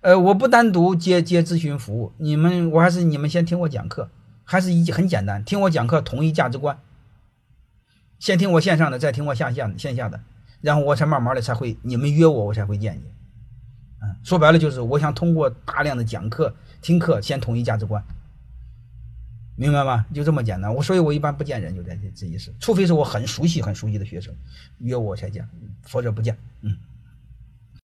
呃，我不单独接接咨询服务，你们我还是你们先听我讲课，还是一很简单，听我讲课统一价值观。先听我线上的，再听我下线线下的，然后我才慢慢的才会你们约我，我才会见你。嗯，说白了就是我想通过大量的讲课听课，先统一价值观。明白吗？就这么简单。我所以，我一般不见人，就在这这意思。除非是我很熟悉、很熟悉的学生约我才见，否则不见。嗯。